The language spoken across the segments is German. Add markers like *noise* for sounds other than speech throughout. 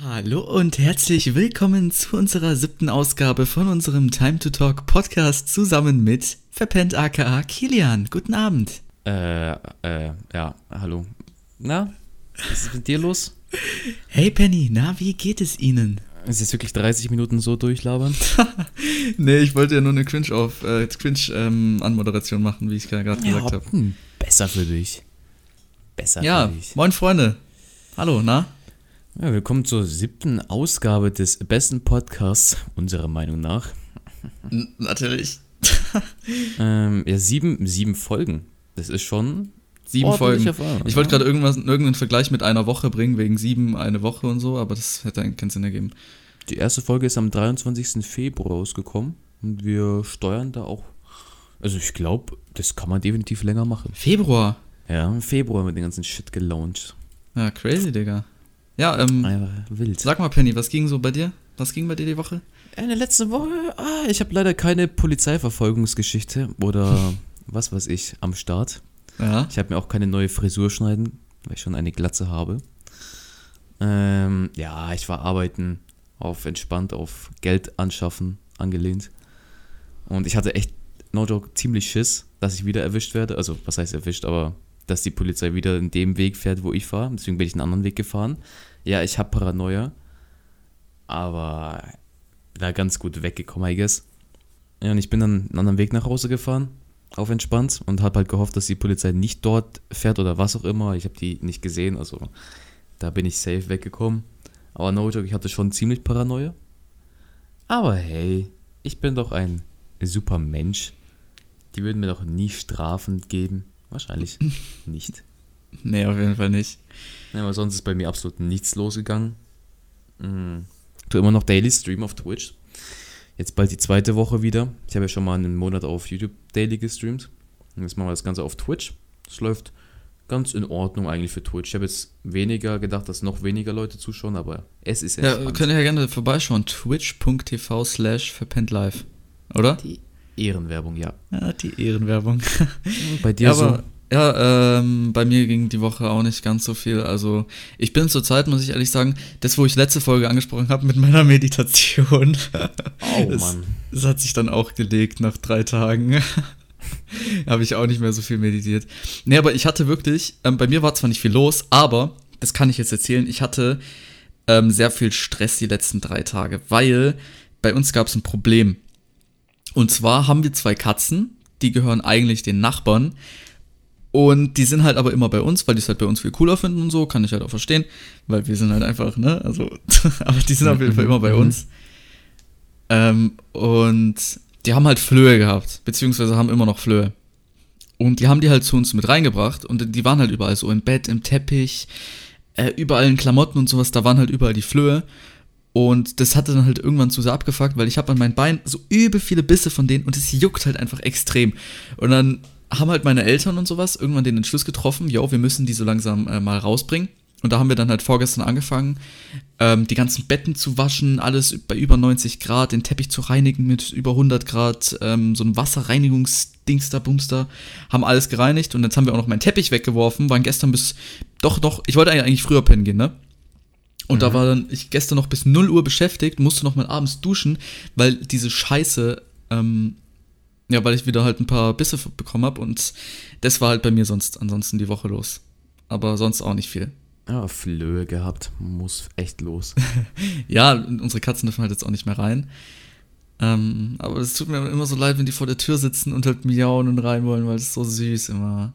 Hallo und herzlich willkommen zu unserer siebten Ausgabe von unserem Time to Talk Podcast zusammen mit Verpennt aka Kilian. Guten Abend. Äh, äh, ja, hallo. Na, was ist mit dir los? Hey Penny, na, wie geht es Ihnen? Ist jetzt wirklich 30 Minuten so durchlabern? *laughs* nee, ich wollte ja nur eine Cringe auf äh, Cringe ähm, Anmoderation machen, wie ich gerade gesagt habe. Hm, besser für dich. Besser Ja, für dich. moin Freunde. Hallo, na? Ja, willkommen zur siebten Ausgabe des besten Podcasts, unserer Meinung nach. Natürlich. *laughs* Ähm, ja, sieben, sieben Folgen. Das ist schon Sieben Folgen. Erfahrung, Ich wollte gerade irgendwas, irgendeinen Vergleich mit einer Woche bringen, wegen sieben eine Woche und so, aber das hätte eigentlich keinen Sinn ergeben. Die erste Folge ist am 23. Februar rausgekommen und wir steuern da auch. Also ich glaube, das kann man definitiv länger machen. Februar. Ja, im Februar mit den ganzen Shit gelauncht. Ja, crazy, Digga. Ja, ähm, Einfach wild. sag mal, Penny, was ging so bei dir? Was ging bei dir die Woche? In der letzten Woche, ah, ich habe leider keine Polizeiverfolgungsgeschichte oder *laughs* was weiß ich am Start. Ja. Ich habe mir auch keine neue Frisur schneiden, weil ich schon eine Glatze habe. Ähm, ja, ich war arbeiten, auf entspannt, auf Geld anschaffen angelehnt. Und ich hatte echt, no joke, ziemlich Schiss, dass ich wieder erwischt werde. Also, was heißt erwischt, aber dass die Polizei wieder in dem Weg fährt, wo ich fahre. Deswegen bin ich einen anderen Weg gefahren. Ja, ich habe Paranoia, aber da ganz gut weggekommen, I guess. Ja, und ich bin dann einen anderen Weg nach Hause gefahren, auf entspannt, und habe halt gehofft, dass die Polizei nicht dort fährt oder was auch immer. Ich habe die nicht gesehen, also da bin ich safe weggekommen. Aber no joke, ich hatte schon ziemlich Paranoia. Aber hey, ich bin doch ein super Mensch. Die würden mir doch nie Strafen geben. Wahrscheinlich *laughs* nicht. Nee, auf jeden Fall nicht. Ja, aber sonst ist bei mir absolut nichts losgegangen. Mhm. Tu immer noch Daily Stream auf Twitch. Jetzt bald die zweite Woche wieder. Ich habe ja schon mal einen Monat auf YouTube Daily gestreamt. Und jetzt machen wir das Ganze auf Twitch. Das läuft ganz in Ordnung eigentlich für Twitch. Ich habe jetzt weniger gedacht, dass noch weniger Leute zuschauen, aber es ist Ja, entspannt. könnt ihr ja gerne vorbeischauen. Twitch.tv slash verpennt live. Oder? die Ehrenwerbung, ja. Ja, die Ehrenwerbung. *laughs* Bei dir Ja, so? aber ja, ähm, bei mir ging die Woche auch nicht ganz so viel. Also ich bin zurzeit, muss ich ehrlich sagen, das, wo ich letzte Folge angesprochen habe mit meiner Meditation. Oh *laughs* das, Mann. Das hat sich dann auch gelegt nach drei Tagen. *laughs* habe ich auch nicht mehr so viel meditiert. Nee, aber ich hatte wirklich, ähm, bei mir war zwar nicht viel los, aber, das kann ich jetzt erzählen, ich hatte ähm, sehr viel Stress die letzten drei Tage, weil bei uns gab es ein Problem. Und zwar haben wir zwei Katzen, die gehören eigentlich den Nachbarn. Und die sind halt aber immer bei uns, weil die es halt bei uns viel cooler finden und so, kann ich halt auch verstehen, weil wir sind halt einfach, ne, also, *laughs* aber die sind auf jeden Fall immer bei uns. Ähm, und die haben halt Flöhe gehabt, beziehungsweise haben immer noch Flöhe. Und die haben die halt zu uns mit reingebracht und die waren halt überall so im Bett, im Teppich, äh, überall in Klamotten und sowas, da waren halt überall die Flöhe. Und das hatte dann halt irgendwann zu sehr abgefuckt, weil ich habe an meinem Bein so übel viele Bisse von denen und es juckt halt einfach extrem. Und dann haben halt meine Eltern und sowas irgendwann den Entschluss getroffen, jo, wir müssen die so langsam äh, mal rausbringen. Und da haben wir dann halt vorgestern angefangen, ähm, die ganzen Betten zu waschen, alles bei über 90 Grad, den Teppich zu reinigen mit über 100 Grad, ähm, so ein Wasserreinigungsdingster, Bumster, haben alles gereinigt und jetzt haben wir auch noch meinen Teppich weggeworfen, waren gestern bis, doch, doch, ich wollte eigentlich früher pennen gehen, ne? Und da war dann ich gestern noch bis 0 Uhr beschäftigt, musste noch mal abends duschen, weil diese Scheiße, ähm, ja, weil ich wieder halt ein paar Bisse bekommen habe und das war halt bei mir sonst ansonsten die Woche los. Aber sonst auch nicht viel. Ja, Flöhe gehabt. Muss echt los. *laughs* Ja, unsere Katzen dürfen halt jetzt auch nicht mehr rein. Ähm, aber es tut mir immer so leid, wenn die vor der Tür sitzen und halt miauen und rein wollen, weil es so süß immer.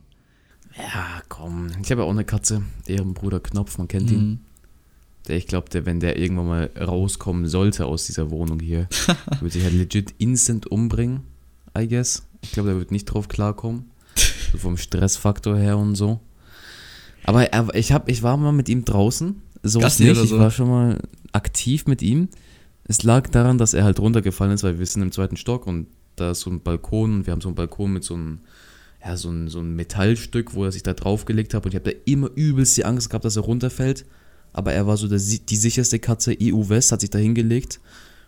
Ja, komm. Ich habe ja auch eine Katze. Deren Bruder Knopf, man kennt ihn. Der, ich glaube, der, wenn der irgendwann mal rauskommen sollte aus dieser Wohnung hier, *laughs* würde sich halt legit instant umbringen, I guess. Ich glaube, der wird nicht drauf klarkommen. *laughs* So vom Stressfaktor her und so. Aber er, ich, hab, ich war mal mit ihm draußen. So nicht. oder Ich so? war schon mal aktiv mit ihm. Es lag daran, dass er halt runtergefallen ist, weil wir sind im zweiten Stock und da ist so ein Balkon und wir haben so einen Balkon mit so einem, ja, so ein, so ein Metallstück, wo er sich da draufgelegt hat und ich habe da immer übelst die Angst gehabt, dass er runterfällt. Aber er war so der, die sicherste Katze EU West, hat sich da hingelegt.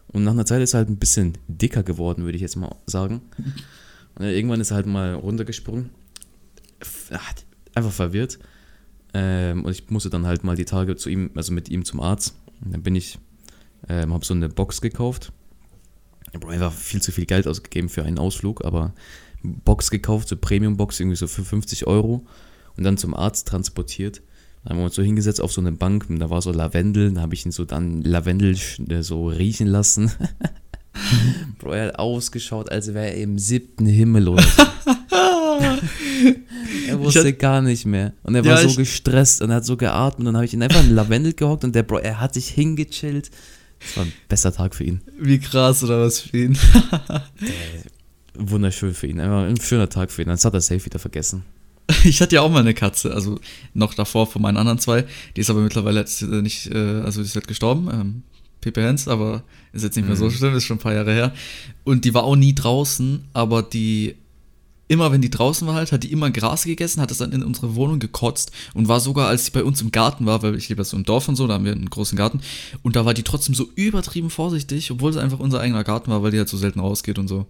Und nach einer Zeit ist er halt ein bisschen dicker geworden, würde ich jetzt mal sagen. Und irgendwann ist er halt mal runtergesprungen. Ah, Einfach verwirrt. Ähm, und ich musste dann halt mal die Tage zu ihm, also mit ihm zum Arzt. Und dann bin ich, ähm, habe so eine Box gekauft. Ich habe einfach viel zu viel Geld ausgegeben für einen Ausflug, aber Box gekauft, so Premium-Box, irgendwie so für 50 Euro und dann zum Arzt transportiert. Dann haben wir uns so hingesetzt auf so eine Bank und da war so Lavendel, da habe ich ihn so dann Lavendel sch- so riechen lassen. *laughs* Bro, er hat ausgeschaut, als wäre er im siebten Himmel oder so. *laughs* er wusste hatte- gar nicht mehr. Und er Ja, war so gestresst und er hat so geatmet. Und dann habe ich ihn einfach in Lavendel gehockt und der Bro, er hat sich hingechillt. Das war ein bester Tag für ihn. Wie krass oder was für ihn. *laughs* Wunderschön für ihn. Einfach ein schöner Tag für ihn. Dann hat er safe wieder vergessen. *laughs* Ich hatte ja auch mal eine Katze, also noch davor von meinen anderen zwei. Die ist aber mittlerweile jetzt nicht, äh, also die ist halt gestorben, ähm, Pepe Hens, aber ist jetzt nicht mehr so Mhm. schlimm, ist schon ein paar Jahre her. Und die war auch nie draußen, aber die, immer wenn die draußen war halt, hat die immer Gras gegessen, hat es dann in unsere Wohnung gekotzt und war sogar, als sie bei uns im Garten war, weil ich lebe so im Dorf und so, da haben wir einen großen Garten, und da war die trotzdem so übertrieben vorsichtig, obwohl es einfach unser eigener Garten war, weil die halt so selten rausgeht und so.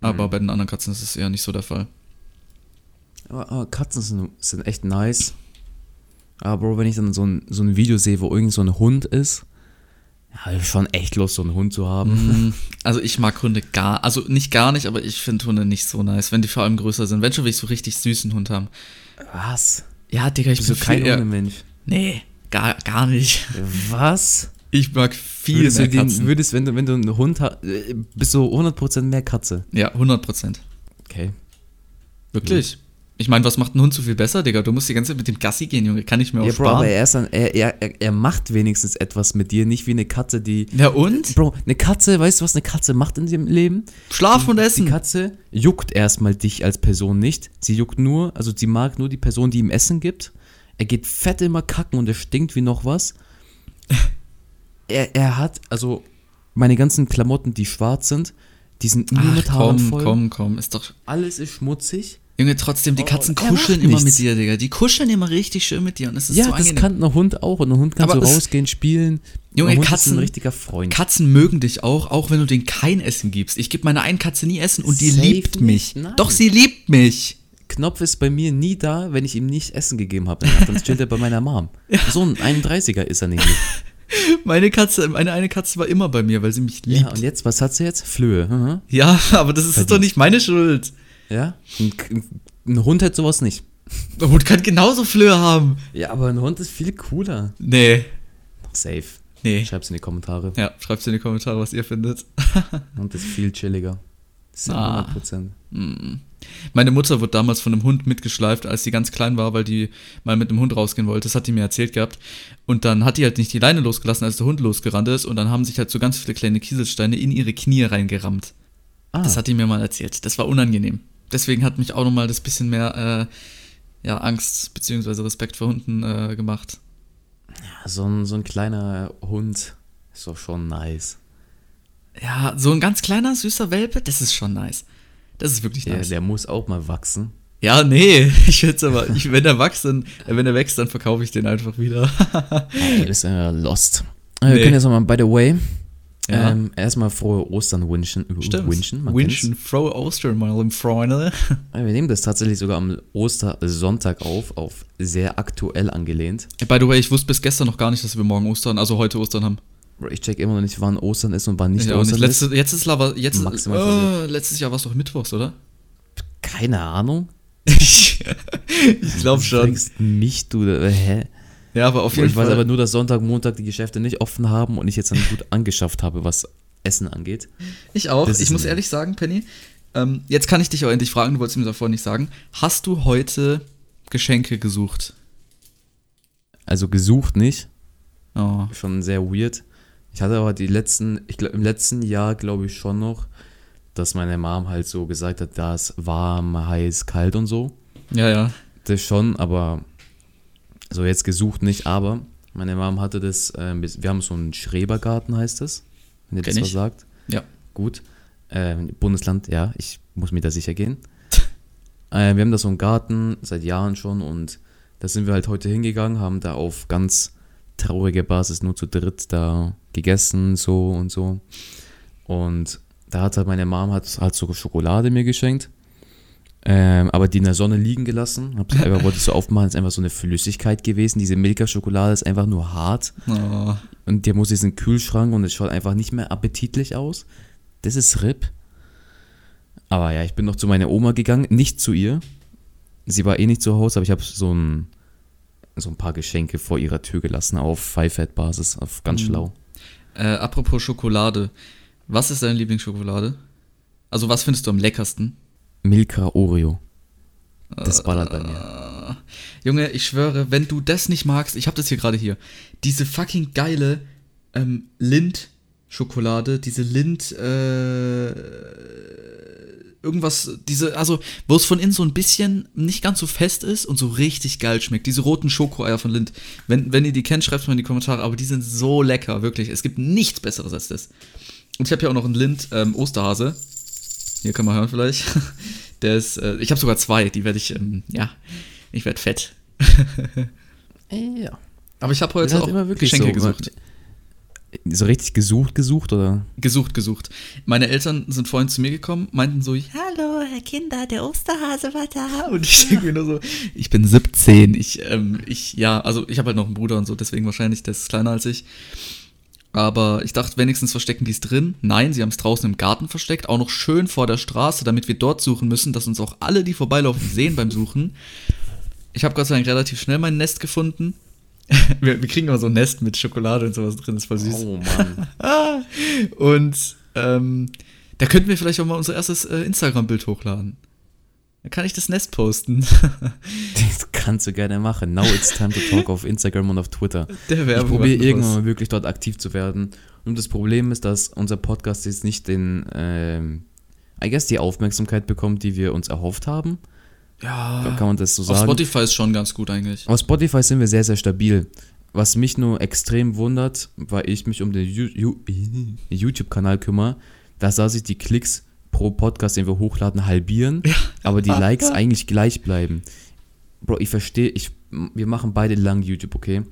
Aber Mhm. bei den anderen Katzen ist es eher nicht so der Fall. Aber, aber Katzen sind, sind echt nice. Aber Bro, wenn ich dann so ein, so ein Video sehe, wo irgend so ein Hund ist, ja, hab ich schon echt Lust, so einen Hund zu haben. Mm, *laughs* Also ich mag Hunde gar, also nicht gar nicht, aber ich finde Hunde nicht so nice, wenn die vor allem größer sind. Wenn schon will ich so richtig süßen Hund haben. Was? Ja, Digga, ich Bist bin du kein Hundemensch? Nee, gar, gar nicht. Was? Ich mag viel Würdest mehr du, den, Katzen. würdest, wenn du, wenn du einen Hund hast, bist du 100% mehr Katze. ja, 100 Prozent. Okay. Wirklich. Ich meine, was macht ein Hund so viel besser, Digga? Du musst die ganze Zeit mit dem Gassi gehen, Junge. Kann ich mir auch Ja, Bro, aber er, ist dann, er, er, er, macht wenigstens etwas mit dir, nicht wie eine Katze, die. ja, und? Bro, eine Katze, weißt du, was eine Katze macht in ihrem Leben? Schlafen und Die essen. Katze juckt erstmal dich als Person nicht. Sie juckt nur, also sie mag nur die Person, die ihm Essen gibt. Er geht fett immer kacken und er stinkt wie noch was. *laughs* Er, er hat, also meine ganzen Klamotten, die schwarz sind, die sind nur Ach, mit Haaren komm, voll. komm, komm. Ist doch. Alles ist schmutzig. Junge, trotzdem, die Oh, Katzen er kuscheln immer mit nichts. dir, Digga. Die kuscheln immer richtig schön mit dir und es ist ja, so das angenehm. kann ein Hund auch. Und ein Hund kann Aber so rausgehen, spielen. Junge, Hund ist Katzen- ein richtiger Freund. Katzen mögen dich auch, auch wenn du denen kein Essen gibst. Ich gebe meiner einen Katze nie Essen und die Safe liebt mich. nein. Doch, sie liebt mich. Knopf ist bei mir nie da, wenn ich ihm nicht Essen gegeben habe. Dann chillt er bei meiner Mom. So ein 31er ist er nämlich. *laughs* Meine Katze, meine eine Katze war immer bei mir, weil sie mich liebt. Ja, und jetzt, was hat sie jetzt? Flöhe. Mhm. Ja, aber das ist Verdient. doch nicht meine Schuld. Ja? Ein, ein Hund hat sowas nicht. Der Hund kann genauso Flöhe haben. Ja, aber ein Hund ist viel cooler. Nee. Safe. Nee. Schreib's in die Kommentare. Ja, schreibt in die Kommentare, was ihr findet. Ein *laughs* Hund ist viel chilliger. Das sind Ah. 100%. Mm. Meine Mutter wurde damals von einem Hund mitgeschleift, als sie ganz klein war, weil die mal mit einem Hund rausgehen wollte. Das hat die mir erzählt gehabt. Und dann hat die halt nicht die Leine losgelassen, als der Hund losgerannt ist. Und dann haben sich halt so ganz viele kleine Kieselsteine in ihre Knie reingerammt. Ah, Das hat die mir mal erzählt. Das war unangenehm. Deswegen hat mich auch nochmal das bisschen mehr äh, ja, Angst bzw. Respekt vor Hunden äh, gemacht. so, ein, so ein kleiner Hund ist doch schon nice. Ja, so ein ganz kleiner, süßer Welpe, das ist schon nice. Das ist wirklich Der, nice. der muss auch mal wachsen. Ja, nee, *laughs* ich würde aber, ich, wenn er wächst, dann, wenn er wächst, dann verkaufe ich den einfach wieder. Ey, du bist ja lost. Äh, Wir Nee. können jetzt nochmal, by the way, Ja. ähm, erstmal frohe Ostern wünschen. Stimmt. Wünschen, Wünschen, frohe Ostern, meine Freunde. *laughs* Äh, Wir nehmen das tatsächlich sogar am Ostersonntag auf, auf sehr aktuell angelehnt. By the way, ich wusste bis gestern noch gar nicht, dass wir morgen Ostern, also heute Ostern haben. Ich check immer noch nicht, wann Ostern ist und wann nicht Ich Ostern nicht. ist. Letzte, jetzt ist aber, jetzt, Maximal äh, letztes Jahr war es doch Mittwochs, oder? Keine Ahnung. *laughs* ich glaube Du schon. fragst mich, du, äh, hä? Ja, aber auf jeden ich weiß Fall. aber nur, dass Sonntag, Montag die Geschäfte nicht offen haben und ich jetzt dann gut *laughs* angeschafft habe, was Essen angeht. Ich auch. Das Ich muss ehrlich sagen, Penny, ähm, jetzt kann ich dich auch endlich fragen, du wolltest mir davor nicht sagen. Hast du heute Geschenke gesucht? Also gesucht nicht, Oh. schon sehr weird. Ich hatte aber die letzten, ich glaube im letzten Jahr glaube ich schon noch, dass meine Mom halt so gesagt hat, da ist warm, heiß, kalt und so. Ja, ja. Das schon, aber so jetzt gesucht nicht, aber meine Mom hatte das, ähm, wir haben so einen Schrebergarten, heißt das, wenn ihr Kenn das was ich. sagt. Ja. Gut. Ähm, Bundesland, ja, ich muss mir da sicher gehen. *laughs* äh, wir haben da so einen Garten seit Jahren schon und da sind wir halt heute hingegangen, haben da auf ganz traurige Basis nur zu dritt da gegessen, so und so. Und da hat halt meine Mom hat, hat so Schokolade mir geschenkt. Ähm, aber die in der Sonne liegen gelassen. Hab's *laughs* einfach, wollte ich so aufmachen, ist einfach so eine Flüssigkeit gewesen. Diese Milka-Schokolade ist einfach nur hart. Oh. Und der muss jetzt in den Kühlschrank und es schaut einfach nicht mehr appetitlich aus. Das ist RIP. Aber ja, ich bin noch zu meiner Oma gegangen, nicht zu ihr. Sie war eh nicht zu Hause, aber ich habe so ein, so ein paar Geschenke vor ihrer Tür gelassen auf Five-Fat-Basis, auf ganz Mhm. schlau. Äh, apropos Schokolade. Was ist deine Lieblingsschokolade? Also, was findest du am leckersten? Milka Oreo. Das ballert bei mir. Ah, Junge, ich schwöre, wenn du das nicht magst, ich habe das hier gerade hier. Diese fucking geile ähm, Lind-Schokolade, diese Lind, äh, irgendwas, diese, also, wo es von innen so ein bisschen nicht ganz so fest ist und so richtig geil schmeckt. Diese roten Schokoeier von Lind. Wenn, wenn ihr die kennt, schreibt es mal in die Kommentare, aber die sind so lecker, wirklich. Es gibt nichts Besseres als das. Und ich habe hier auch noch einen Lind ähm, Osterhase. Hier kann man hören vielleicht. *laughs* Der ist, äh, ich habe sogar zwei, die werde ich, ähm, ja, ich werde fett. Ja. Aber ich habe heute halt auch immer wirklich Geschenke so. gesucht. So richtig gesucht, gesucht oder? Gesucht, gesucht. Meine Eltern sind vorhin zu mir gekommen, meinten so, hallo, Herr Kinder, der Osterhase war da. Und ich denke mir nur so, ich bin 17. Ich, ähm, ich, ja, also ich habe halt noch einen Bruder und so, deswegen wahrscheinlich, der ist kleiner als ich. Aber ich dachte, wenigstens verstecken die es drin. Nein, sie haben es draußen im Garten versteckt, auch noch schön vor der Straße, damit wir dort suchen müssen, dass uns auch alle, die vorbeilaufen, sehen beim Suchen. Ich habe Gott sei Dank relativ schnell mein Nest gefunden. *laughs* Wir, wir kriegen immer so ein Nest mit Schokolade und sowas drin, ist voll süß. Oh Mann. *laughs* Und ähm, da könnten wir vielleicht auch mal unser erstes äh, Instagram-Bild hochladen. Dann kann ich das Nest posten. *laughs* Das kannst du gerne machen. Now it's time to talk auf Instagram und auf Twitter. Der Ich Werbung probiere macht noch irgendwann mal wirklich dort aktiv zu werden. Und das Problem ist, dass unser Podcast jetzt nicht den, ähm, I guess, die Aufmerksamkeit bekommt, die wir uns erhofft haben. Ja, Kann man das so auf sagen? Spotify ist schon ganz gut eigentlich. Auf Spotify sind wir sehr, sehr stabil. Was mich nur extrem wundert, weil ich mich um den *laughs* YouTube-Kanal kümmere, da sah sich die Klicks pro Podcast, den wir hochladen, halbieren, aber die Likes eigentlich gleich bleiben. Bro, ich verstehe, ich, wir machen beide lang YouTube, okay?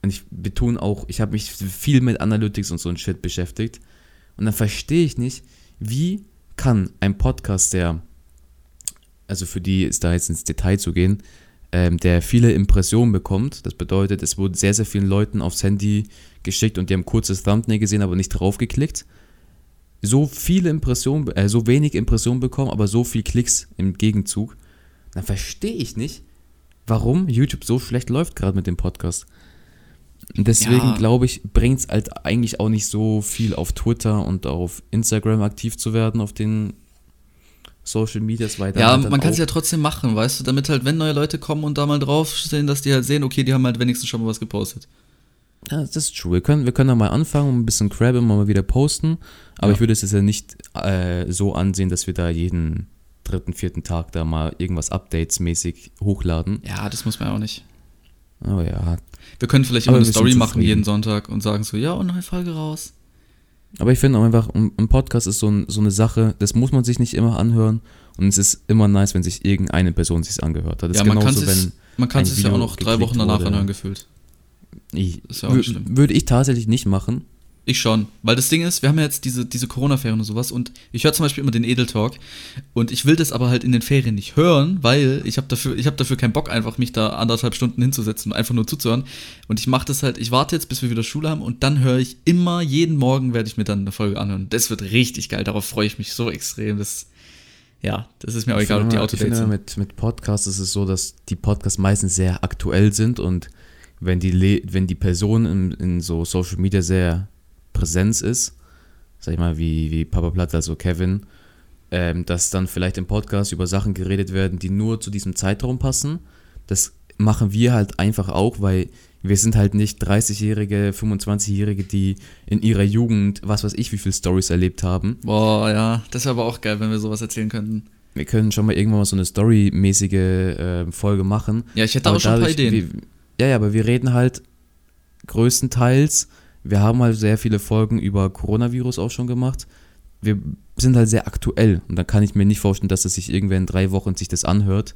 Und ich betone auch, ich habe mich viel mit Analytics und so ein Shit beschäftigt. Und dann verstehe ich nicht, wie kann ein Podcast, der, also für die ist da jetzt ins Detail zu gehen, ähm, der viele Impressionen bekommt. Das bedeutet, es wurde sehr, sehr vielen Leuten aufs Handy geschickt und die haben kurzes Thumbnail gesehen, aber nicht draufgeklickt. So viele Impressionen, äh, so wenig Impressionen bekommen, aber so viel Klicks im Gegenzug. Dann verstehe ich nicht, warum YouTube so schlecht läuft gerade mit dem Podcast. Deswegen Ja. glaube ich, bringt es halt eigentlich auch nicht so viel auf Twitter und auf Instagram aktiv zu werden, auf den Social Medias weiter. Ja, halt man kann es ja trotzdem machen, weißt du, damit halt, wenn neue Leute kommen und da mal draufstehen, dass die halt sehen, okay, die haben halt wenigstens schon mal was gepostet. Ja, das ist true. Wir können, wir können da mal anfangen und ein bisschen Crab immer mal wieder posten. Aber Ja. ich würde es jetzt ja nicht äh, so ansehen, dass wir da jeden dritten, vierten Tag da mal irgendwas Updates-mäßig hochladen. Ja, das muss man auch nicht. Aber ja. Wir können vielleicht immer eine Story machen jeden Sonntag und sagen so, ja, und neue Folge raus. Aber ich finde auch einfach, ein Podcast ist so, ein, so eine Sache, das muss man sich nicht immer anhören. Und es ist immer nice, wenn sich irgendeine Person sich angehört hat. Das ja, man kann es man kann es ja auch noch drei Wochen danach wurde. anhören gefühlt. Ich. Würde ich tatsächlich nicht machen. Ich schon, weil das Ding ist, wir haben ja jetzt diese, diese Corona-Ferien und sowas und ich höre zum Beispiel immer den Edel Talk und ich will das aber halt in den Ferien nicht hören, weil ich habe dafür, ich habe dafür keinen Bock, einfach mich da anderthalb Stunden hinzusetzen und einfach nur zuzuhören. Und ich mache das halt, ich warte jetzt, bis wir wieder Schule haben und dann höre ich immer, jeden Morgen werde ich mir dann eine Folge anhören. Das wird richtig geil, darauf freue ich mich so extrem. Das, ja, das ist mir auch egal, ob die Autodates sind. mit, mit Podcasts ist es so, dass die Podcasts meistens sehr aktuell sind und wenn die, Le wenn die Person in, in so Social Media sehr präsent ist, sag ich mal, wie, wie Papa Platt, also Kevin, ähm, dass dann vielleicht im Podcast über Sachen geredet werden, die nur zu diesem Zeitraum passen. Das machen wir halt einfach auch, weil wir sind halt nicht 30-Jährige, 25-Jährige, die in ihrer Jugend, was weiß ich, wie viele Stories erlebt haben. Boah, ja, das wäre aber auch geil, wenn wir sowas erzählen könnten. Wir können schon mal irgendwann mal so eine Story-mäßige äh, Folge machen. Ja, ich hätte auch schon ein paar Ideen. Wir, ja, ja, aber wir reden halt größtenteils, wir haben halt sehr viele Folgen über Coronavirus auch schon gemacht. Wir sind halt sehr aktuell und da kann ich mir nicht vorstellen, dass es sich irgendwer in drei Wochen sich das anhört,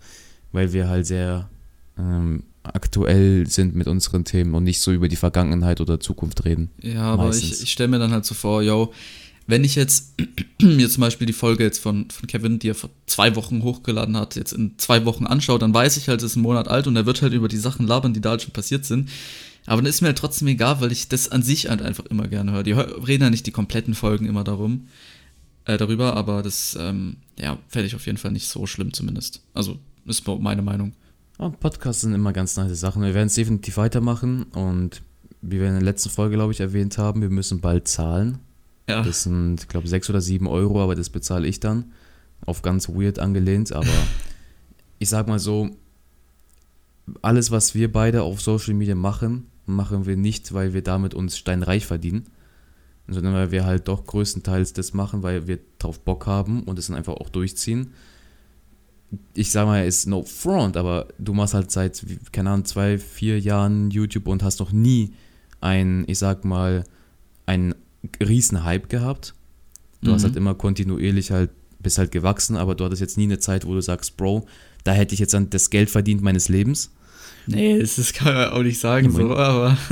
weil wir halt sehr ähm, aktuell sind mit unseren Themen und nicht so über die Vergangenheit oder Zukunft reden. Ja, aber Meistens. ich, ich stelle mir dann halt so vor, yo, wenn ich jetzt *clears throat* mir zum Beispiel die Folge jetzt von, von Kevin, die er vor zwei Wochen hochgeladen hat, jetzt in zwei Wochen anschaue, dann weiß ich halt, es ist ein Monat alt und er wird halt über die Sachen labern, die da halt schon passiert sind. Aber dann ist mir halt trotzdem egal, weil ich das an sich halt einfach immer gerne höre. Die reden ja nicht die kompletten Folgen immer darum, äh, darüber, aber das, ähm, ja, fände ich auf jeden Fall nicht so schlimm zumindest. Also, ist meine Meinung. Ja, Podcasts sind immer ganz nice Sachen. Wir werden es definitiv weitermachen und wie wir in der letzten Folge, glaube ich, erwähnt haben, wir müssen bald zahlen. Ja. Das sind, ich glaube, sechs oder sieben Euro, aber das bezahle ich dann. Auf ganz weird angelehnt, aber *laughs* ich sag mal so, alles, was wir beide auf Social Media machen, machen wir nicht, weil wir damit uns steinreich verdienen, sondern weil wir halt doch größtenteils das machen, weil wir drauf Bock haben und es dann einfach auch durchziehen. Ich sag mal, ist no front, aber du machst halt seit, keine Ahnung, zwei, vier Jahren YouTube und hast noch nie ein, ich sag mal, einen riesen Hype gehabt. Du mhm. hast halt immer kontinuierlich halt, bist halt gewachsen, aber du hattest jetzt nie eine Zeit, wo du sagst, Bro, da hätte ich jetzt dann das Geld verdient meines Lebens. Nee, das, das kann man auch nicht sagen, ja, so, aber. *laughs*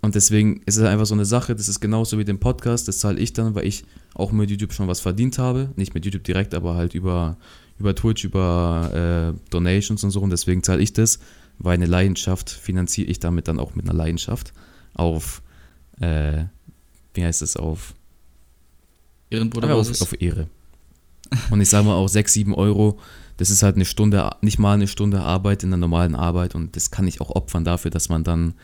Und deswegen ist es einfach so eine Sache, das ist genauso wie den Podcast, das zahle ich dann, weil ich auch mit YouTube schon was verdient habe. Nicht mit YouTube direkt, aber halt über, über Twitch, über äh, Donations und so. Und deswegen zahle ich das, weil eine Leidenschaft finanziere ich damit dann auch mit einer Leidenschaft auf, äh, wie heißt es, auf Ehrenbruder auf, auf Ehre. Und ich sage mal auch 6, 7 Euro, das ist halt eine Stunde, nicht mal eine Stunde Arbeit in der normalen Arbeit und das kann ich auch opfern dafür, dass man dann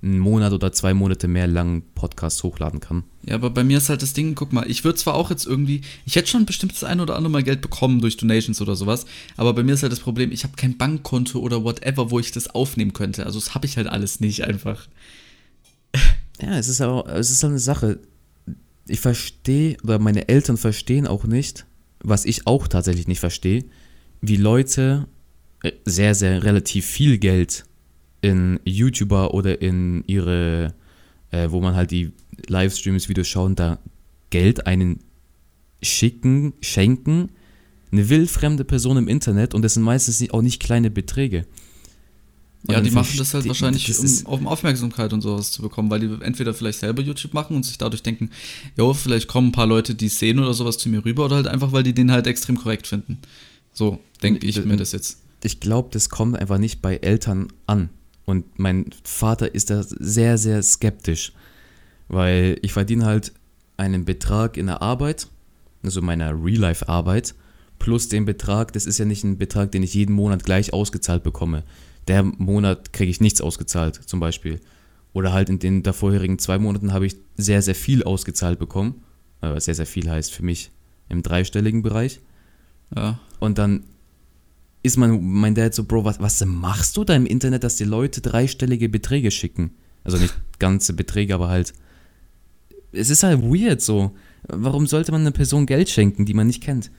einen Monat oder zwei Monate mehr lang Podcasts hochladen kann. Ja, aber bei mir ist halt das Ding, guck mal, ich würde zwar auch jetzt irgendwie, ich hätte schon bestimmt das ein oder andere Mal Geld bekommen durch Donations oder sowas, aber bei mir ist halt das Problem, ich habe kein Bankkonto oder whatever, wo ich das aufnehmen könnte. Also das habe ich halt alles nicht einfach. Ja, es ist auch, es ist halt eine Sache. Ich verstehe, oder meine Eltern verstehen auch nicht, was ich auch tatsächlich nicht verstehe, wie Leute äh, sehr, sehr relativ viel Geld in YouTuber oder in ihre, äh, wo man halt die Livestreams, Videos schauen, da Geld einen schicken, schenken, eine wildfremde Person im Internet und das sind meistens auch nicht kleine Beträge. Ja, die machen das halt wahrscheinlich, das um, um Aufmerksamkeit und sowas zu bekommen, weil die entweder vielleicht selber YouTube machen und sich dadurch denken, jo, vielleicht kommen ein paar Leute, die es sehen oder sowas zu mir rüber oder halt einfach, weil die den halt extrem korrekt finden. So denke ich mir das jetzt. Ich glaube, das kommt einfach nicht bei Eltern an. Und mein Vater ist da sehr, sehr skeptisch, weil ich verdiene halt einen Betrag in der Arbeit, also meiner Real-Life-Arbeit, plus den Betrag, das ist ja nicht ein Betrag, den ich jeden Monat gleich ausgezahlt bekomme. Der Monat kriege ich nichts ausgezahlt, zum Beispiel. Oder halt in den davorherigen zwei Monaten habe ich sehr, sehr viel ausgezahlt bekommen. Was sehr, sehr viel heißt für mich im dreistelligen Bereich. Ja. Und dann ist mein, mein Dad so, Bro, was, was machst du da im Internet, dass die Leute dreistellige Beträge schicken? Also nicht ganze Beträge, aber halt. Es ist halt weird so. Warum sollte man einer Person Geld schenken, die man nicht kennt?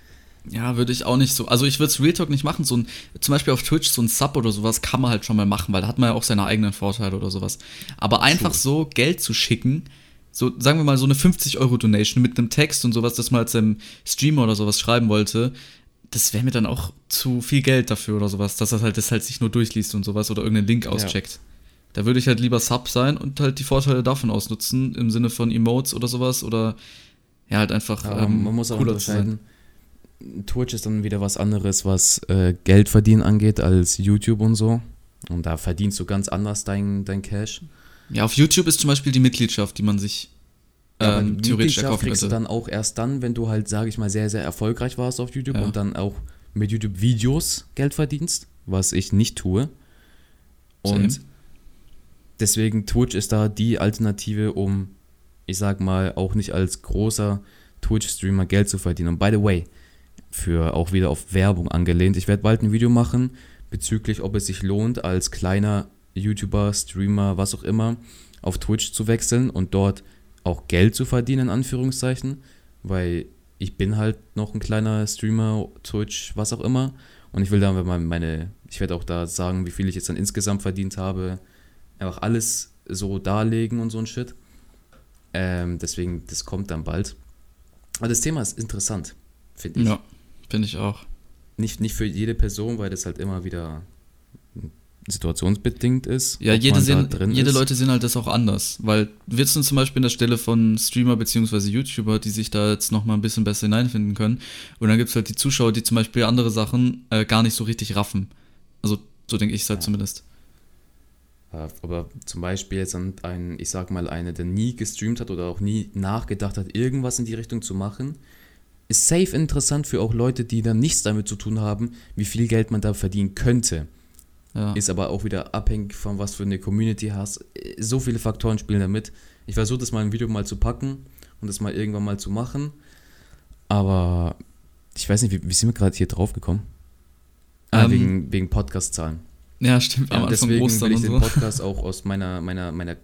Ja, würde ich auch nicht so. Also ich würde es Real Talk nicht machen. So ein, zum Beispiel auf Twitch, so ein Sub oder sowas kann man halt schon mal machen, weil da hat man ja auch seine eigenen Vorteile oder sowas. Aber einfach so Geld zu schicken, so sagen wir mal so eine 50-Euro-Donation mit einem Text und sowas, das man als seinem Streamer oder sowas schreiben wollte, das wäre mir dann auch zu viel Geld dafür oder sowas, dass er halt das halt sich nur durchliest und sowas oder irgendeinen Link auscheckt. Ja. Da würde ich halt lieber Sub sein und halt die Vorteile davon ausnutzen, im Sinne von Emotes oder sowas oder ja, halt einfach. Ja, ähm, man muss auch unterscheiden. Twitch ist dann wieder was anderes, was äh, Geld verdienen angeht, als YouTube und so. Und da verdienst du ganz anders dein, dein Cash. Ja, auf YouTube ist zum Beispiel die Mitgliedschaft, die man sich ja, ähm, theoretisch erkaufen kriegst könnte. du dann auch erst dann, wenn du halt, sage ich mal, sehr, sehr erfolgreich warst auf YouTube ja. und dann auch mit YouTube-Videos Geld verdienst, was ich nicht tue. Und Same. deswegen Twitch ist da die Alternative, um, ich sag mal, auch nicht als großer Twitch-Streamer Geld zu verdienen. Und by the way, für auch wieder auf Werbung angelehnt, ich werde bald ein Video machen bezüglich, ob es sich lohnt, als kleiner YouTuber, Streamer, was auch immer, auf Twitch zu wechseln und dort auch Geld zu verdienen, in Anführungszeichen, weil ich bin halt noch ein kleiner Streamer, Twitch, was auch immer. Und ich will mal meine, ich werde auch da sagen, wie viel ich jetzt dann insgesamt verdient habe. Einfach alles so darlegen und so ein Shit. Ähm, deswegen, das kommt dann bald. Aber das Thema ist interessant, finde ich. Ja, finde ich auch. Nicht, nicht für jede Person, weil das halt immer wieder situationsbedingt ist. Ja, jede, sehen, jede ist. Leute sehen halt das auch anders. Weil wir sind zum Beispiel an der Stelle von Streamer bzw. YouTuber, die sich da jetzt nochmal ein bisschen besser hineinfinden können. Und dann gibt es halt die Zuschauer, die zum Beispiel andere Sachen äh, gar nicht so richtig raffen. Also so denke ich es halt Ja. zumindest. Äh, Aber zum Beispiel jetzt ein, ich sag mal, einer, der nie gestreamt hat oder auch nie nachgedacht hat, irgendwas in die Richtung zu machen, ist safe interessant für auch Leute, die dann nichts damit zu tun haben, wie viel Geld man da verdienen könnte. Ja. Ist aber auch wieder abhängig von was für eine Community hast. So viele Faktoren spielen damit. Ich versuche das mal im Video mal zu packen und das mal irgendwann mal zu machen. Aber ich weiß nicht, wie, wie sind wir gerade hier drauf gekommen? Ah, Ähm, wegen, wegen Podcast-Zahlen. ja, stimmt. Ja, deswegen will ich den so. Podcast auch aus meiner, meiner, meiner,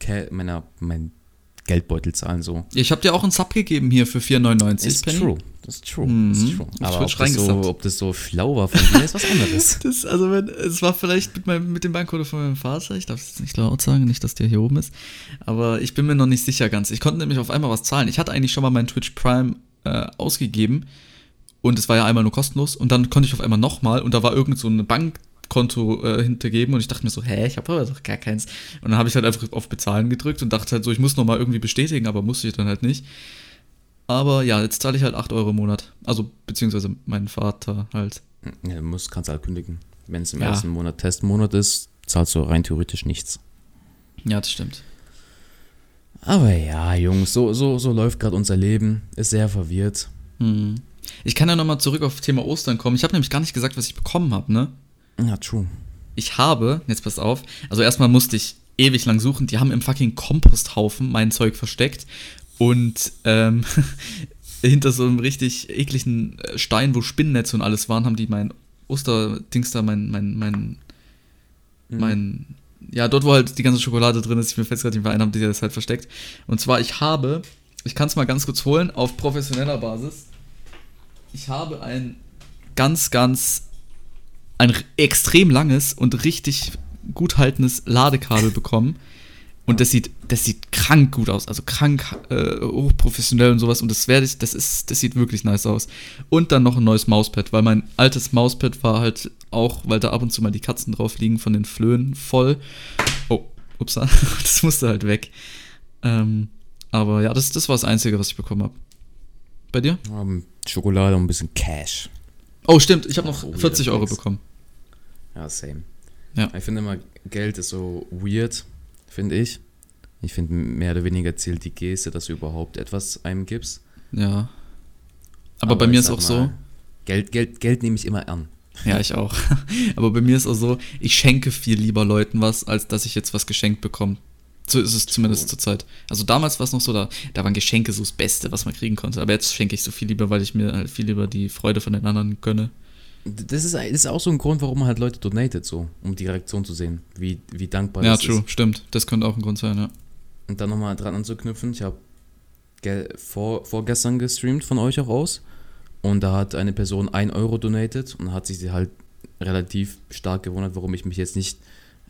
Ca- meiner, mein Geldbeutel zahlen so. Ich habe dir auch einen Sub gegeben hier für 4,99. Ist Penny. true. Das ist true. Mhm. Das ist true. Aber ob das, so, ob das so schlau war von dir, ist was anderes. *laughs* Das, also wenn, es war vielleicht mit, meinem, mit dem Bankcode von meinem Vater, ich darf es jetzt nicht laut sagen, nicht, dass der hier oben ist, aber ich bin mir noch nicht sicher ganz. Ich konnte nämlich auf einmal was zahlen. Ich hatte eigentlich schon mal meinen Twitch Prime äh, ausgegeben und es war ja einmal nur kostenlos und dann konnte ich auf einmal nochmal und da war irgend so ein Bankkonto äh, hintergeben und ich dachte mir so, hä, ich habe aber doch gar keins. Und dann habe ich halt einfach auf Bezahlen gedrückt und dachte halt so, ich muss nochmal irgendwie bestätigen, aber musste ich dann halt nicht. Aber ja, jetzt zahle ich halt 8 Euro im Monat. Also, beziehungsweise mein Vater halt. Ja, du musst, kannst halt kündigen. Wenn es im Ja. ersten Monat Testmonat ist, zahlst du rein theoretisch nichts. Ja, das stimmt. Aber ja, Jungs, so, so, so läuft gerade unser Leben. Ist sehr verwirrt. Hm. Ich kann ja nochmal zurück auf Thema Ostern kommen. Ich habe nämlich gar nicht gesagt, was ich bekommen habe, ne? Ja, true. Ich habe, jetzt passt auf, also erstmal musste ich ewig lang suchen. Die haben im fucking Komposthaufen mein Zeug versteckt. Und ähm, *laughs* hinter so einem richtig ekligen äh, Stein, wo Spinnennetze und alles waren, haben die mein Osterdings da, mein, mein, mein, Mhm. mein, ja, dort, wo halt die ganze Schokolade drin ist, ich mir fest gerade nicht mehr ein, haben die das halt versteckt. Und zwar, ich habe, ich kann es mal ganz kurz holen, auf professioneller Basis. Ich habe ein ganz, ganz, ein extrem langes und richtig gut haltendes Ladekabel bekommen. Und das sieht, das sieht krank gut aus, also krank äh, hochprofessionell und sowas. Und das werde ich, das ist, das sieht wirklich nice aus. Und dann noch ein neues Mauspad, weil mein altes Mauspad war halt auch, weil da ab und zu mal die Katzen drauf liegen von den Flöhen voll. Oh, ups, *laughs* das musste halt weg. Ähm, aber ja, das, das war das Einzige, was ich bekommen habe. Bei dir? Ähm, Schokolade und ein bisschen Cash. Oh, stimmt, ich habe noch Oh, 40 weirder Euro bekommen. Ja, same. Ja. Ich finde immer, Geld ist so weird, finde ich. Ich finde, mehr oder weniger zählt die Geste, dass du überhaupt etwas einem gibst. Ja. Aber, bei mir ist auch so. mal, Geld, Geld, Geld nehme ich immer an. Ja, ich auch. *laughs* Aber bei mir ist auch so, ich schenke viel lieber Leuten was, als dass ich jetzt was geschenkt bekomme. So ist es zumindest zur Zeit. Also damals war es noch so, da, da waren Geschenke so das Beste, was man kriegen konnte. Aber jetzt schenke ich so viel lieber, weil ich mir halt viel lieber die Freude von den anderen gönne. Das ist, ist auch so ein Grund, warum man halt Leute donatet, so, um die Reaktion zu sehen, wie, wie dankbar ja, das true, ist. stimmt. Das könnte auch ein Grund sein, ja. Und dann nochmal dran anzuknüpfen, ich habe vor, vorgestern gestreamt von euch auch aus und da hat eine Person 1 Euro donated und hat sich halt relativ stark gewundert, warum ich mich jetzt nicht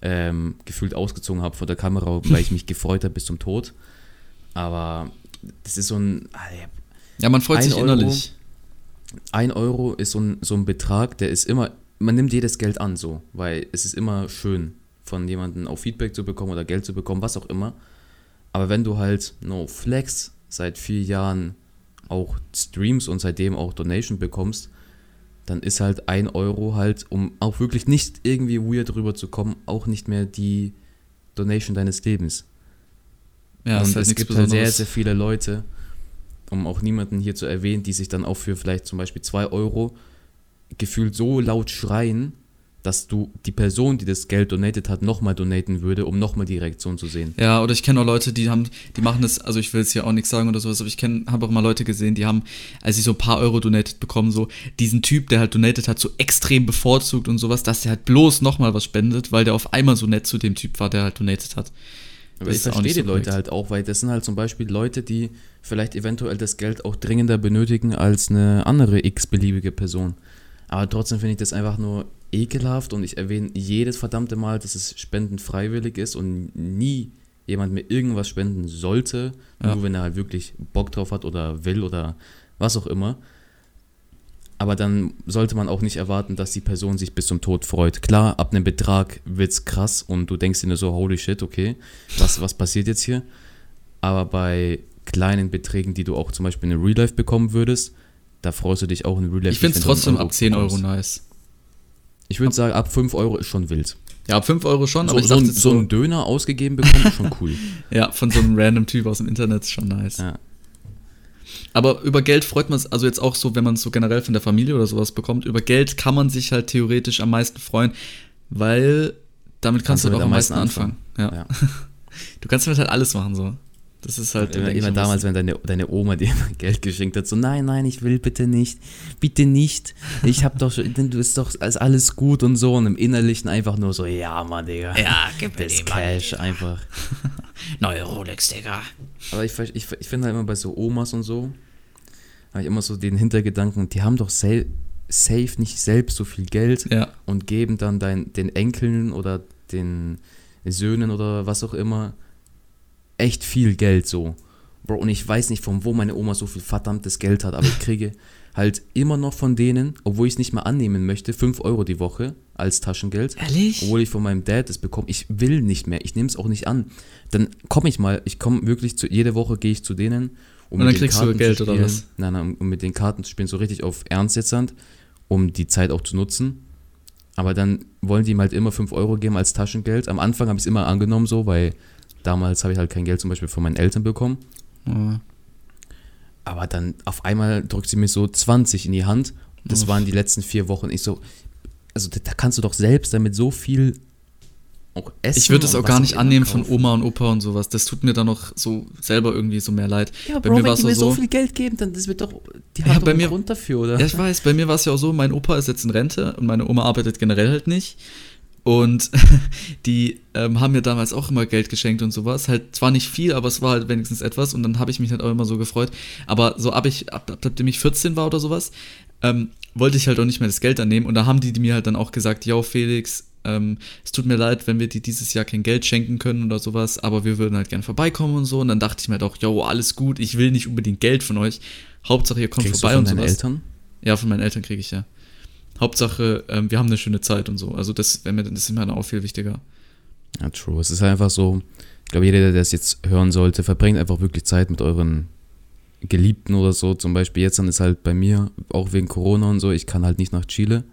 ähm, gefühlt ausgezogen habe vor der Kamera, *laughs* weil ich mich gefreut habe bis zum Tod. Aber das ist so ein, ah, ja, Ja, man freut sich Euro. innerlich. 1 Euro ist so ein, so ein Betrag, der ist immer, man nimmt jedes Geld an so, weil es ist immer schön, von jemandem auch Feedback zu bekommen oder Geld zu bekommen, was auch immer. Aber wenn du halt no flex seit vier Jahren auch Streams und seitdem auch Donation bekommst, dann ist halt 1 Euro halt, um auch wirklich nicht irgendwie weird rüberzukommen, auch nicht mehr die Donation deines Lebens. Ja, und halt es nichts gibt halt sehr, sehr viele Leute, um auch niemanden hier zu erwähnen, die sich dann auch für vielleicht zum Beispiel 2 Euro gefühlt so laut schreien, dass du die Person, die das Geld donated hat, nochmal donaten würde, um nochmal die Reaktion zu sehen. Ja, oder ich kenne auch Leute, die haben, die machen das, also ich will jetzt hier auch nichts sagen oder sowas, aber ich kenne, habe auch mal Leute gesehen, die haben, als sie so ein paar Euro donated bekommen, so diesen Typ, der halt donated hat, so extrem bevorzugt und sowas, dass der halt bloß nochmal was spendet, weil der auf einmal so nett zu dem Typ war, der halt donated hat. Aber ich verstehe die so Leute halt auch, weil das sind halt zum Beispiel Leute, die vielleicht eventuell das Geld auch dringender benötigen als eine andere x-beliebige Person. Aber trotzdem finde ich das einfach nur ekelhaft und ich erwähne jedes verdammte Mal, dass es Spenden freiwillig ist und nie jemand mir irgendwas spenden sollte, Ja. nur wenn er halt wirklich Bock drauf hat oder will oder was auch immer. Aber dann sollte man auch nicht erwarten, dass die Person sich bis zum Tod freut. Klar, ab einem Betrag wird's krass und du denkst dir nur so, holy shit, okay, was, was passiert jetzt hier? Aber bei kleinen Beträgen, die du auch zum Beispiel in Real Life bekommen würdest, da freust du dich auch in Real Life. Ich finde es trotzdem ab 10 Euro nice. Ich würde sagen, ab 5 Euro ist schon wild. Ja, ab 5 Euro schon, So, aber ich so, dachte ein, so einen Döner ausgegeben bekommen ist schon cool. *laughs* ja, von so einem random Typ aus dem Internet ist schon nice. Ja. Aber über Geld freut man sich, also jetzt auch so, wenn man es so generell von der Familie oder sowas bekommt, über Geld kann man sich halt theoretisch am meisten freuen, weil damit kannst, Kannst du halt auch am meisten meisten anfangen. Ja. Ja. *laughs* Du kannst damit halt alles machen so. Das ist halt Immer, immer am damals, wenn deine, deine Oma dir *laughs* Geld geschenkt hat, so nein, nein, ich will bitte nicht, bitte nicht. Ich hab doch schon, *laughs* du ist doch ist alles gut und so und im Innerlichen einfach nur so, ja, Mann, Digga. Ja, gib mir das Cash einfach. *laughs* Neue Rolex, Digga. Aber ich, ich, ich finde halt immer bei so Omas und so, habe ich immer so den Hintergedanken, die haben doch sel safe nicht selbst so viel Geld Ja. und geben dann dein, den Enkeln oder den Söhnen oder was auch immer echt viel Geld so. Bro, und ich weiß nicht, von wo meine Oma so viel verdammtes Geld hat, aber ich kriege halt immer noch von denen, obwohl ich es nicht mal annehmen möchte, 5 Euro die Woche als Taschengeld. Ehrlich? Obwohl ich von meinem Dad es bekomme. Ich will nicht mehr. Ich nehme es auch nicht an. Dann komme ich mal, ich komme wirklich zu, jede Woche gehe ich zu denen. Um Und dann mit den kriegst du Karten Geld zu oder spielen. was? Nein, nein, um, um mit den Karten zu spielen, so richtig auf Ernst jetzt, Hand, um die Zeit auch zu nutzen. Aber dann wollen die ihm halt immer 5 Euro geben als Taschengeld. Am Anfang habe ich es immer angenommen so, weil damals habe ich halt kein Geld zum Beispiel von meinen Eltern bekommen. Ja. Aber dann auf einmal drückt sie mir so 20 in die Hand. Das Uff. waren die letzten vier Wochen. Ich so, also da, kannst du doch selbst damit so viel essen. Ich würde es auch gar nicht annehmen von kaufen. Oma und Opa und sowas. Das tut mir dann noch so selber irgendwie so mehr leid. Ja, bei Bro, mir wenn die mir so, so viel Geld geben, dann das wird doch, die Ja, haben doch bei mir- Grund dafür, oder? Ja, ich weiß, bei mir war es ja auch so, mein Opa ist jetzt in Rente und meine Oma arbeitet generell halt nicht. Und *laughs* die ähm, haben mir damals auch immer Geld geschenkt und sowas. Halt zwar nicht viel, aber es war halt wenigstens etwas und dann habe ich mich halt auch immer so gefreut. Aber so ab ich, ab, ab, abdem ich 14 war oder sowas, ähm, wollte ich halt auch nicht mehr das Geld annehmen. Und da haben die, mir halt dann auch gesagt, yo Felix, ähm, es tut mir leid, wenn wir dir dieses Jahr kein Geld schenken können oder sowas, aber wir würden halt gern vorbeikommen und so. Und dann dachte ich mir halt auch, yo, alles gut, ich will nicht unbedingt Geld von euch. Hauptsache, ihr kommt Kriegst vorbei du und von deinen sowas. Eltern? Ja, von meinen Eltern kriege ich ja. Hauptsache, ähm, wir haben eine schöne Zeit und so. Also das das ist dann auch viel wichtiger. Ja, true. Es ist einfach so, ich glaube, jeder, der das jetzt hören sollte, verbringt einfach wirklich Zeit mit euren Geliebten oder so. Zum Beispiel jetzt dann ist halt bei mir, auch wegen Corona und so, ich kann halt nicht nach Chile.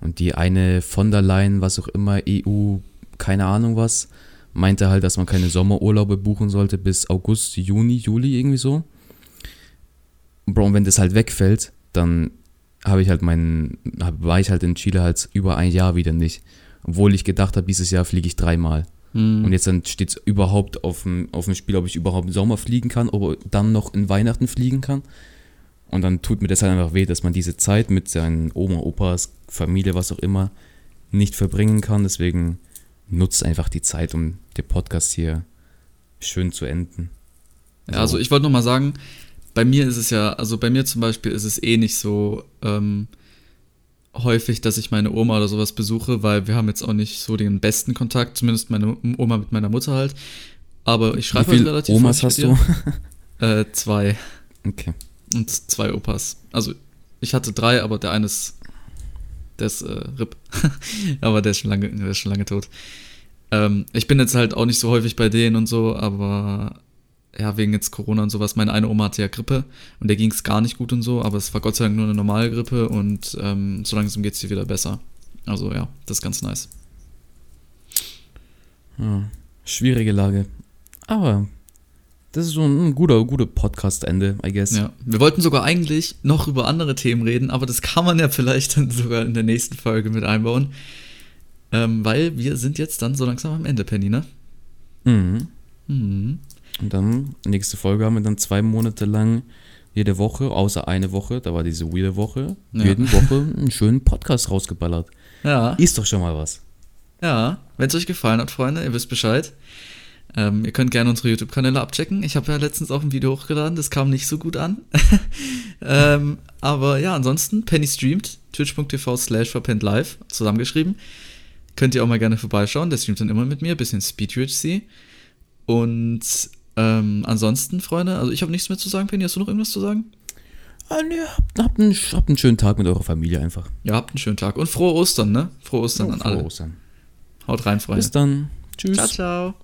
Und die eine von der Leyen, was auch immer, EU, keine Ahnung was, meinte halt, dass man keine Sommerurlaube buchen sollte bis August, Juni, Juli irgendwie so. Bro, und wenn das halt wegfällt, dann habe ich halt meinen, war ich halt in Chile halt über ein Jahr wieder nicht. Obwohl ich gedacht habe, dieses Jahr fliege ich dreimal. Hm. Und jetzt dann steht es überhaupt auf dem, auf dem Spiel, ob ich überhaupt im Sommer fliegen kann, ob dann noch in Weihnachten fliegen kann. Und dann tut mir das halt einfach weh, dass man diese Zeit mit seinen Oma, Opas, Familie, was auch immer, nicht verbringen kann. Deswegen nutzt einfach die Zeit, um den Podcast hier schön zu enden. Ja, also ich wollte noch mal sagen, bei mir ist es ja, also bei mir zum Beispiel ist es eh nicht so ähm, häufig, dass ich meine Oma oder sowas besuche, weil wir haben jetzt auch nicht so den besten Kontakt, zumindest meine Oma mit meiner Mutter halt. Aber ich Wie schreibe halt viele relativ Omas hast du? Äh, zwei. Okay. Und zwei Opas. Also ich hatte drei, aber der eine ist, der ist äh, RIP. *laughs* aber der ist schon lange, der ist schon lange tot. Ähm, ich bin jetzt halt auch nicht so häufig bei denen und so, aber ja, wegen jetzt Corona und sowas. Meine eine Oma hatte ja Grippe und der ging es gar nicht gut und so, aber es war Gott sei Dank nur eine normale Grippe und ähm, so langsam geht es ihr wieder besser. Also ja, das ist ganz nice. Ja, schwierige Lage. Aber das ist so ein guter, guter Podcast-Ende, I guess. Ja, wir wollten sogar eigentlich noch über andere Themen reden, aber das kann man ja *laughs* vielleicht dann sogar in der nächsten Folge mit einbauen. Ähm, weil wir sind jetzt dann so langsam am Ende, Penny, ne? Mhm. Mhm. Und dann, nächste Folge haben wir dann zwei Monate lang jede Woche, außer eine Woche, da war diese weirde Woche, Ja. jede Woche einen schönen Podcast rausgeballert. Ja, Ist doch schon mal was. ja. Wenn es euch gefallen hat, Freunde, ihr wisst Bescheid. Ähm, ihr könnt gerne unsere YouTube-Kanäle abchecken. Ich habe ja letztens auch ein Video hochgeladen, das kam nicht so gut an. *laughs* ähm, aber ja, ansonsten, Penny streamt, twitch.tv slash verpennt live, zusammengeschrieben. Könnt ihr auch mal gerne vorbeischauen, der streamt dann immer mit mir, bisschen SpeedUHC. Und ähm, ansonsten, Freunde, also ich habe nichts mehr zu sagen, Penny, hast du noch irgendwas zu sagen? Ah, nee, habt, habt, einen, habt einen schönen Tag mit eurer Familie einfach. Ja, habt einen schönen Tag. Und frohe Ostern, ne? Frohe Ostern Ja, an frohe alle. Ostern. Haut rein, Freunde. Bis dann. Tschüss. Ciao, ciao.